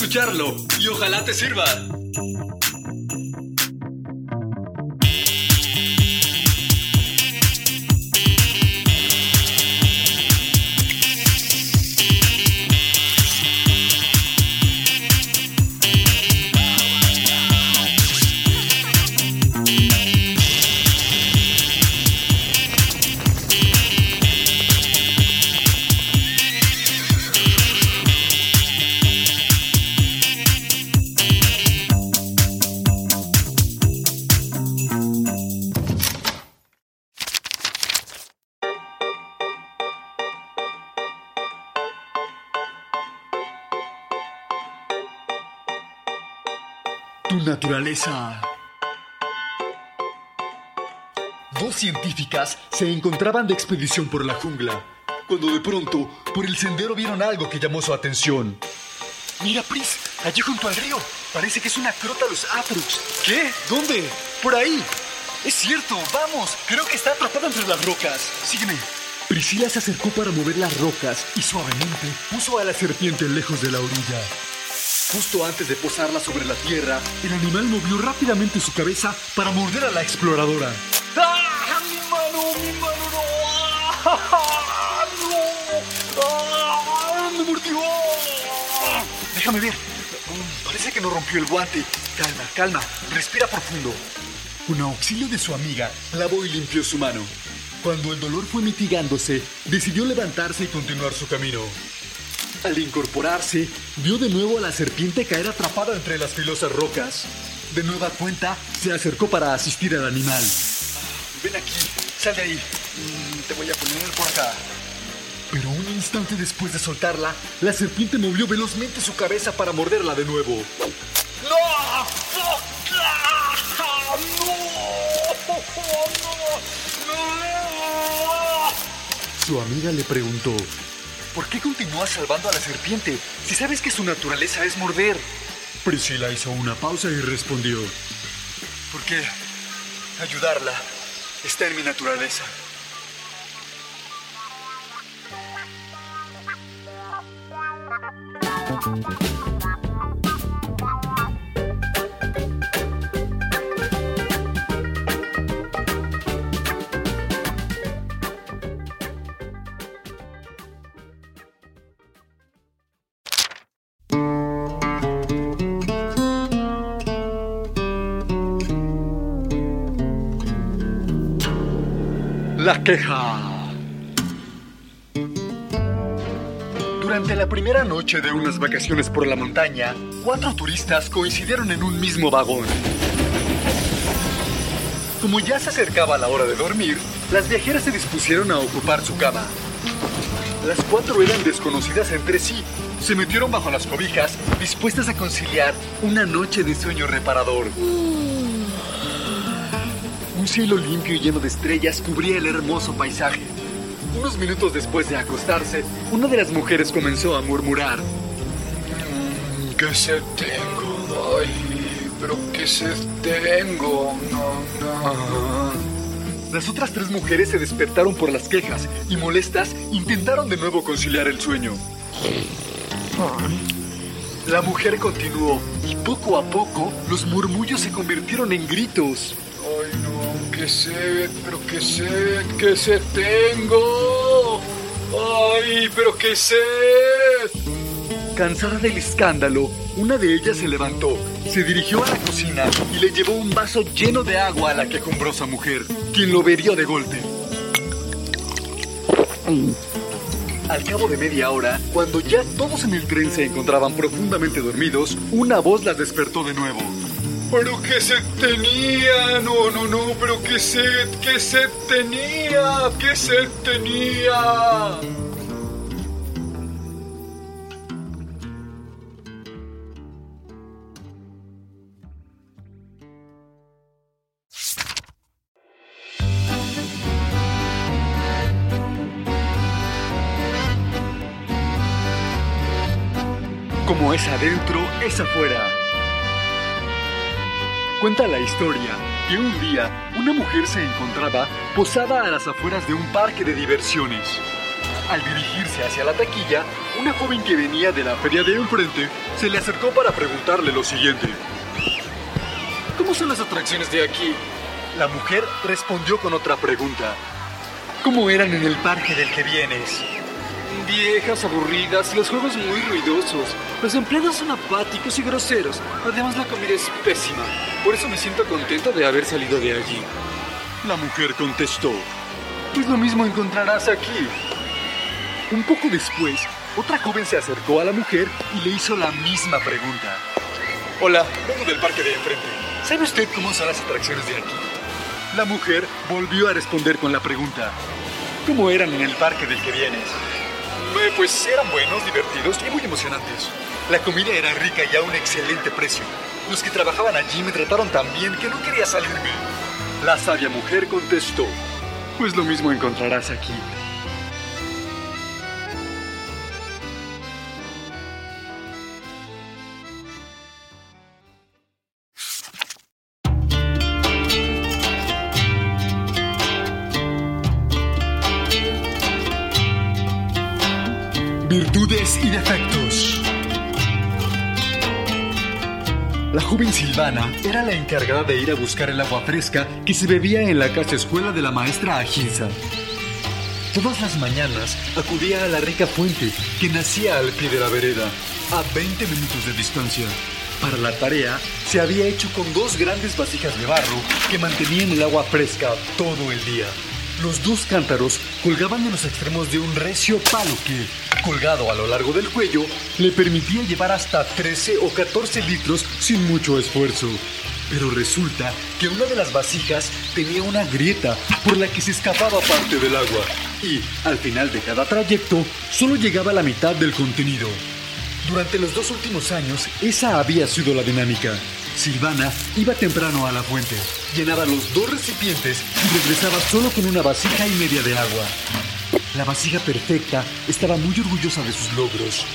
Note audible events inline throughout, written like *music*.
Escucharlo y ojalá te sirva. Tu naturaleza. Dos científicas se encontraban de expedición por la jungla, cuando de pronto, por el sendero vieron algo que llamó su atención. Mira, Pris, allí junto al río. Parece que es una Crotalus atrux. ¿Qué? ¿Dónde? Por ahí. Es cierto, vamos. Creo que está atrapada entre las rocas. Sígueme. Priscila se acercó para mover las rocas y suavemente puso a la serpiente lejos de la orilla. Justo antes de posarla sobre la tierra, el animal movió rápidamente su cabeza para morder a la exploradora. ¡Ah! ¡Mi mano! ¡Mi mano! ¡No! ¡Ah! ¡No! ¡Ah! ¡Me mordió! Déjame ver. Parece que no rompió el guante. Calma, calma. Respira profundo. Con auxilio de su amiga, lavó y limpió su mano. Cuando el dolor fue mitigándose, decidió levantarse y continuar su camino. Al incorporarse, vio de nuevo a la serpiente caer atrapada entre las filosas rocas. De nueva cuenta, se acercó para asistir al animal. Ven aquí, sal de ahí. Mm, Te voy a poner por acá. Pero un instante después de soltarla, la serpiente movió velozmente su cabeza para morderla de nuevo. ¡No! ¡No! ¡No! Su amiga le preguntó, ¿por qué continúas salvando a la serpiente si sabes que su naturaleza es morder? Priscila hizo una pausa y respondió, porque ayudarla está en mi naturaleza. Queja. Durante la primera noche de unas vacaciones por la montaña, cuatro turistas coincidieron en un mismo vagón. Como ya se acercaba la hora de dormir, las viajeras se dispusieron a ocupar su cama. Las cuatro eran desconocidas entre sí. Se metieron bajo las cobijas, dispuestas a conciliar una noche de sueño reparador. Un cielo limpio y lleno de estrellas cubría el hermoso paisaje. Unos minutos después de acostarse, una de las mujeres comenzó a murmurar. Mm, ¿Qué sed tengo? Ay, pero qué sed tengo. No, no. Las otras tres mujeres se despertaron por las quejas y molestas intentaron de nuevo conciliar el sueño. La mujer continuó y poco a poco los murmullos se convirtieron en gritos. Qué sed, pero qué sed, qué sed tengo. Ay, pero qué sed. Cansada del escándalo, una de ellas se levantó, se dirigió a la cocina y le llevó un vaso lleno de agua a la quejumbrosa mujer, quien lo bebió de golpe. Al cabo de media hora, cuando ya todos en el tren se encontraban profundamente dormidos, una voz las despertó de nuevo. Pero qué sed tenía, no, no, no, pero qué sed, qué sed tenía, qué sed tenía. Como es adentro, es afuera. Cuenta la historia que un día una mujer se encontraba posada a las afueras de un parque de diversiones. Al dirigirse hacia la taquilla, una joven que venía de la feria de enfrente se le acercó para preguntarle lo siguiente. ¿Cómo son las atracciones de aquí? La mujer respondió con otra pregunta. ¿Cómo eran en el parque del que vienes? Viejas, aburridas, los juegos muy ruidosos. Los empleados son apáticos y groseros. Además, la comida es pésima. Por eso me siento contenta de haber salido de allí. La mujer contestó. Pues lo mismo encontrarás aquí. Un poco después, otra joven se acercó a la mujer y le hizo la misma pregunta. Hola, vengo del parque de enfrente. ¿Sabe usted cómo son las atracciones de aquí? La mujer volvió a responder con la pregunta. ¿Cómo eran en el parque del que vienes? Pues eran buenos, divertidos y muy emocionantes. La comida era rica y a un excelente precio. Los que trabajaban allí me trataron tan bien que no quería salirme. La sabia mujer contestó. Pues lo mismo encontrarás aquí. Joven Silvana era la encargada de ir a buscar el agua fresca que se bebía en la casa escuela de la maestra Ajinza. Todas las mañanas acudía a la rica fuente que nacía al pie de la vereda, a 20 minutos de distancia. Para la tarea se había hecho con dos grandes vasijas de barro que mantenían el agua fresca todo el día. Los dos cántaros colgaban en los extremos de un recio palo que, colgado a lo largo del cuello, le permitía llevar hasta 13 o 14 litros sin mucho esfuerzo. Pero resulta que una de las vasijas tenía una grieta por la que se escapaba parte del agua y, al final de cada trayecto, solo llegaba la mitad del contenido. Durante los dos últimos años, esa había sido la dinámica. Silvana iba temprano a la fuente, llenaba los dos recipientes y regresaba solo con una vasija y media de agua. La vasija perfecta estaba muy orgullosa de sus logros.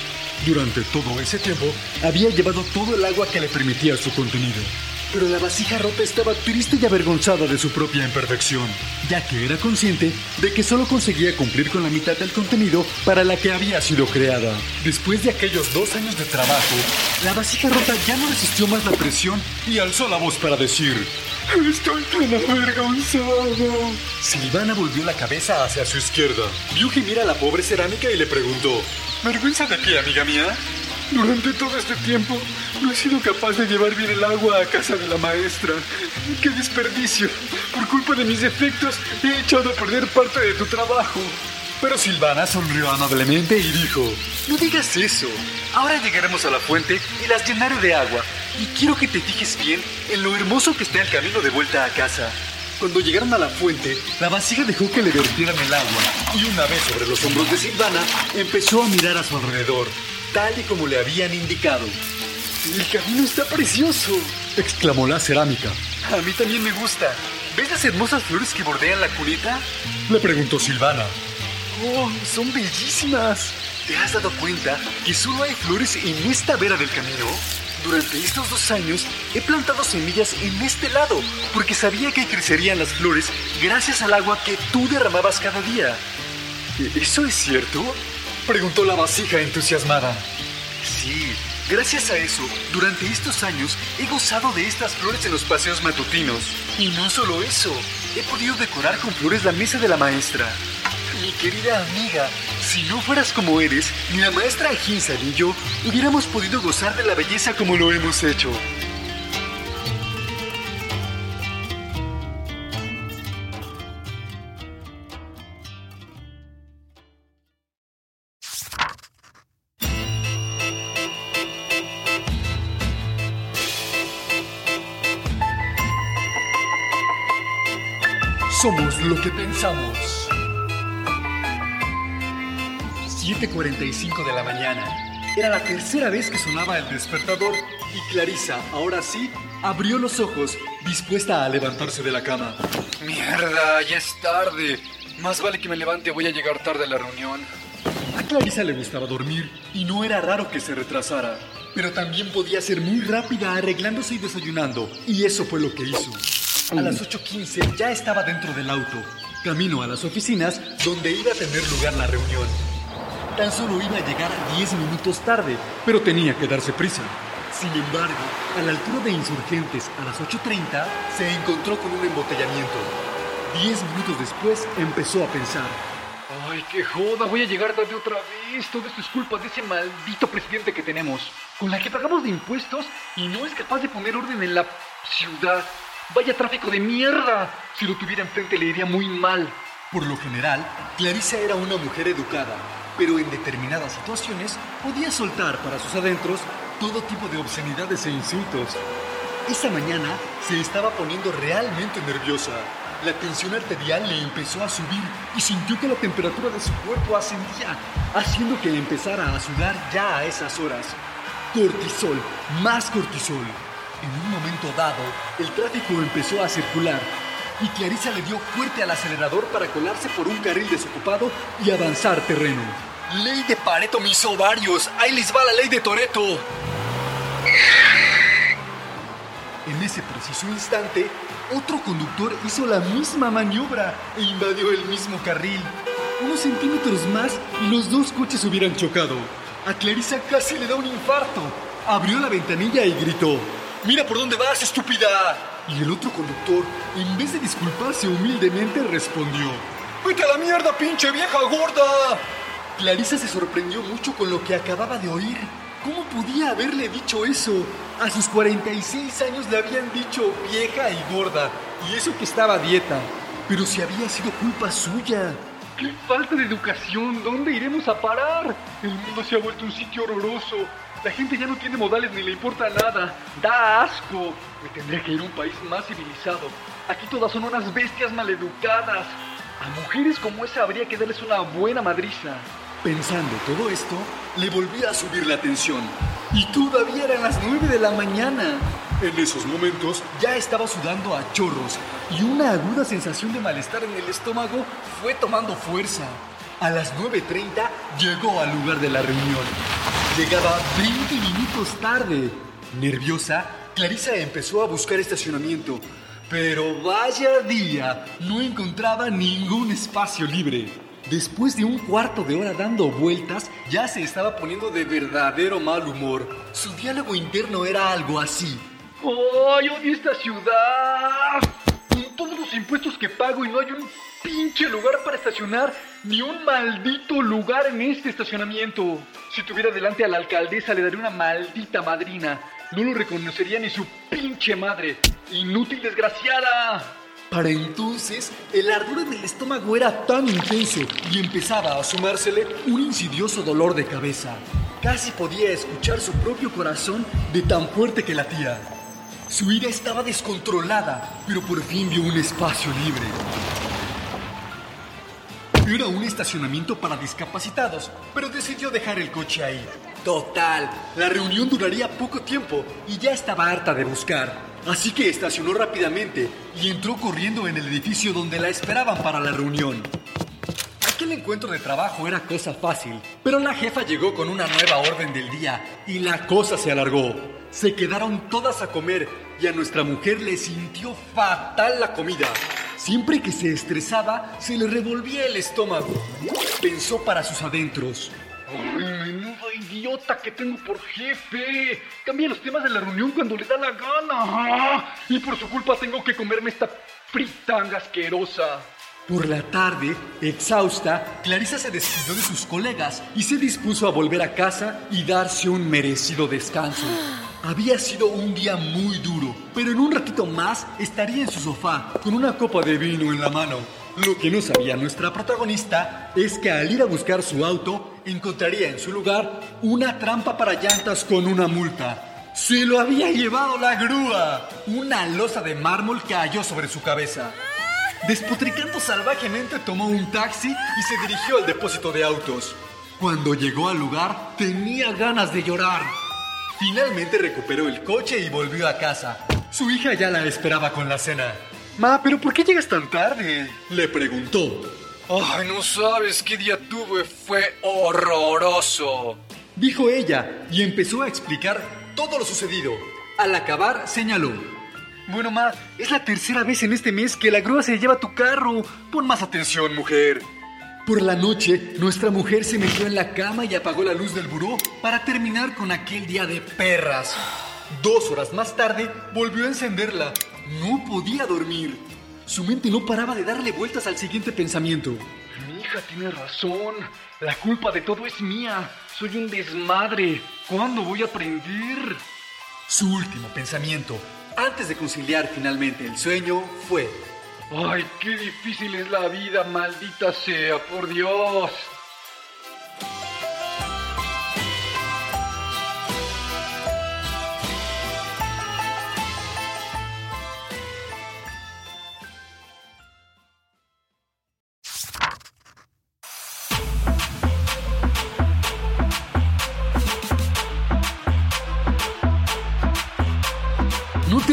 Durante todo ese tiempo había llevado todo el agua que le permitía su contenido. Pero la vasija rota estaba triste y avergonzada de su propia imperfección, ya que era consciente de que solo conseguía cumplir con la mitad del contenido para la que había sido creada. Después de aquellos dos años de trabajo, la vasija rota ya no resistió más la presión y alzó la voz para decir, Estoy tan avergonzado. Silvana volvió la cabeza hacia su izquierda, vio gemir a la pobre cerámica y le preguntó, ¿Vergüenza de qué, amiga mía? Durante todo este tiempo no he sido capaz de llevar bien el agua a casa de la maestra. ¡Qué desperdicio! Por culpa de mis defectos he echado a perder parte de tu trabajo. Pero Silvana sonrió amablemente y dijo, no digas eso. Ahora llegaremos a la fuente y las llenaré de agua. Y quiero que te fijes bien en lo hermoso que está el camino de vuelta a casa. Cuando llegaron a la fuente, la vasija dejó que le vertieran el agua y una vez sobre los hombros de Silvana, empezó a mirar a su alrededor, tal y como le habían indicado. El camino está precioso, exclamó la cerámica. A mí también me gusta. ¿Ves las hermosas flores que bordean la cuneta? Le preguntó Silvana. ¡Oh, son bellísimas! ¿Te has dado cuenta que solo hay flores en esta vera del camino? Durante estos dos años he plantado semillas en este lado porque sabía que crecerían las flores gracias al agua que tú derramabas cada día. ¿Eso es cierto? Preguntó la vasija entusiasmada. Sí, gracias a eso, durante estos años he gozado de estas flores en los paseos matutinos. Y no solo eso, he podido decorar con flores la mesa de la maestra. Mi querida amiga, si no fueras como eres, ni la maestra Ajinza ni yo hubiéramos podido gozar de la belleza como lo hemos hecho. Somos lo que pensamos. 7.45 de la mañana. Era la tercera vez que sonaba el despertador y Clarisa, ahora sí, abrió los ojos, dispuesta a levantarse de la cama. Mierda, ya es tarde. Más vale que me levante, voy a llegar tarde a la reunión. A Clarisa le gustaba dormir y no era raro que se retrasara. Pero también podía ser muy rápida arreglándose y desayunando. Y eso fue lo que hizo. A las 8.15 ya estaba dentro del auto, camino a las oficinas donde iba a tener lugar la reunión. Tan solo iba a llegar 10 minutos tarde, pero tenía que darse prisa. Sin embargo, a la altura de Insurgentes a las 8.30 se encontró con un embotellamiento. Diez minutos después empezó a pensar. Ay, qué joda, voy a llegar tarde otra vez. Todo esto es culpa de ese maldito presidente que tenemos, con la que pagamos de impuestos y no es capaz de poner orden en la ciudad. Vaya tráfico de mierda. Si lo tuviera enfrente le iría muy mal. Por lo general, Clarisa era una mujer educada, pero en determinadas situaciones podía soltar para sus adentros todo tipo de obscenidades e insultos. Esa mañana se estaba poniendo realmente nerviosa. La tensión arterial le empezó a subir y sintió que la temperatura de su cuerpo ascendía, haciendo que empezara a sudar ya a esas horas. Cortisol, más cortisol. En un momento dado, el tráfico empezó a circular y Clarisa le dio fuerte al acelerador para colarse por un carril desocupado y avanzar terreno. Ley de Pareto mis ovarios, ahí les va la ley de Toreto. En ese preciso instante, otro conductor hizo la misma maniobra e invadió el mismo carril. Unos centímetros más y los dos coches hubieran chocado. A Clarisa casi le da un infarto. Abrió la ventanilla y gritó, ¡Mira por dónde vas, estúpida! Y el otro conductor, en vez de disculparse humildemente, respondió, ¡Vete a la mierda, pinche vieja gorda! Clarisa se sorprendió mucho con lo que acababa de oír. ¿Cómo podía haberle dicho eso? A sus 46 años le habían dicho vieja y gorda, y eso que estaba a dieta. Pero si había sido culpa suya. ¡Qué falta de educación! ¿Dónde iremos a parar? El mundo se ha vuelto un sitio horroroso. La gente ya no tiene modales ni le importa nada. Da asco. Me tendría que ir a un país más civilizado. Aquí todas son unas bestias maleducadas. A mujeres como esa habría que darles una buena madriza. Pensando todo esto, le volvía a subir la tensión. Y todavía eran las 9 de la mañana. En esos momentos ya estaba sudando a chorros y una aguda sensación de malestar en el estómago fue tomando fuerza. A las 9.30 llegó al lugar de la reunión. Llegaba 20 minutos tarde. Nerviosa, Clarisa empezó a buscar estacionamiento, pero vaya día, no encontraba ningún espacio libre. Después de un cuarto de hora dando vueltas, ya se estaba poniendo de verdadero mal humor. Su diálogo interno era algo así. ¡Ay, odio esta ciudad! Con todos los impuestos que pago y no hay un pinche lugar para estacionar, ni un maldito lugar en este estacionamiento. Si tuviera delante a la alcaldesa le daría una maldita madrina. No lo reconocería ni su pinche madre. ¡Inútil desgraciada! Para entonces, el ardor en el estómago era tan intenso y empezaba a sumársele un insidioso dolor de cabeza. Casi podía escuchar su propio corazón de tan fuerte que latía. Su ira estaba descontrolada, pero por fin vio un espacio libre. Era un estacionamiento para discapacitados, pero decidió dejar el coche ahí. Total, la reunión duraría poco tiempo y ya estaba harta de buscar. Así que estacionó rápidamente y entró corriendo en el edificio donde la esperaban para la reunión. Aquel encuentro de trabajo era cosa fácil, pero la jefa llegó con una nueva orden del día y la cosa se alargó. Se quedaron todas a comer y a nuestra mujer le sintió fatal la comida. Siempre que se estresaba, se le revolvía el estómago. Pensó para sus adentros. ¡Ay, menudo idiota que tengo por jefe! Cambia los temas de la reunión cuando le da la gana. Y por su culpa tengo que comerme esta fritanga asquerosa. Por la tarde, exhausta, Clarisa se despidió de sus colegas y se dispuso a volver a casa y darse un merecido descanso. *gasps* *gasps* Había sido un día muy duro, pero en un ratito más estaría en su sofá con una copa de vino en la mano. Lo que no sabía nuestra protagonista es que al ir a buscar su auto, encontraría en su lugar una trampa para llantas con una multa. Se lo había llevado la grúa. Una losa de mármol cayó sobre su cabeza. Despotricando salvajemente, tomó un taxi y se dirigió al depósito de autos. Cuando llegó al lugar, tenía ganas de llorar. Finalmente recuperó el coche y volvió a casa. Su hija ya la esperaba con la cena. Ma, ¿pero por qué llegas tan tarde? Le preguntó. Ay, no sabes qué día tuve, fue horroroso. Dijo ella y empezó a explicar todo lo sucedido. Al acabar, señaló. Bueno, Ma, es la tercera vez en este mes que la grúa se lleva tu carro. Pon más atención, mujer. Por la noche, nuestra mujer se metió en la cama y apagó la luz del buró para terminar con aquel día de perras. Dos horas más tarde, volvió a encenderla. No podía dormir. Su mente no paraba de darle vueltas al siguiente pensamiento. Mi hija tiene razón. La culpa de todo es mía. Soy un desmadre. ¿Cuándo voy a aprender? Su último pensamiento, antes de conciliar finalmente el sueño, fue... Ay, qué difícil es la vida, maldita sea, por Dios.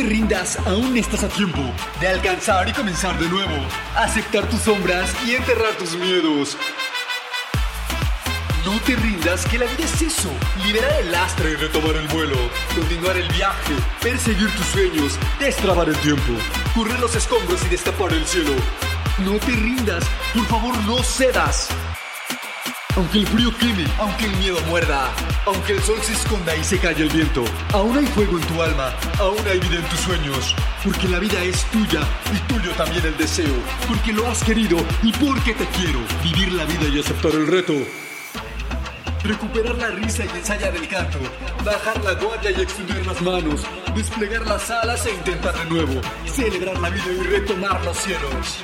Te rindas, aún estás a tiempo de alcanzar y comenzar de nuevo. Aceptar tus sombras y enterrar tus miedos. No te rindas, que la vida es eso. Liberar el lastre y retomar el vuelo. Continuar el viaje, perseguir tus sueños, destrabar el tiempo, correr los escombros y destapar el cielo. No te rindas, por favor no cedas. Aunque el frío queme, aunque el miedo muerda, aunque el sol se esconda y se calle el viento, aún hay fuego en tu alma, aún hay vida en tus sueños, porque la vida es tuya y tuyo también el deseo, porque lo has querido y porque te quiero, vivir la vida y aceptar el reto. Recuperar la risa y ensayar el canto, bajar la guardia y extender las manos, desplegar las alas e intentar de nuevo, celebrar la vida y retomar los cielos.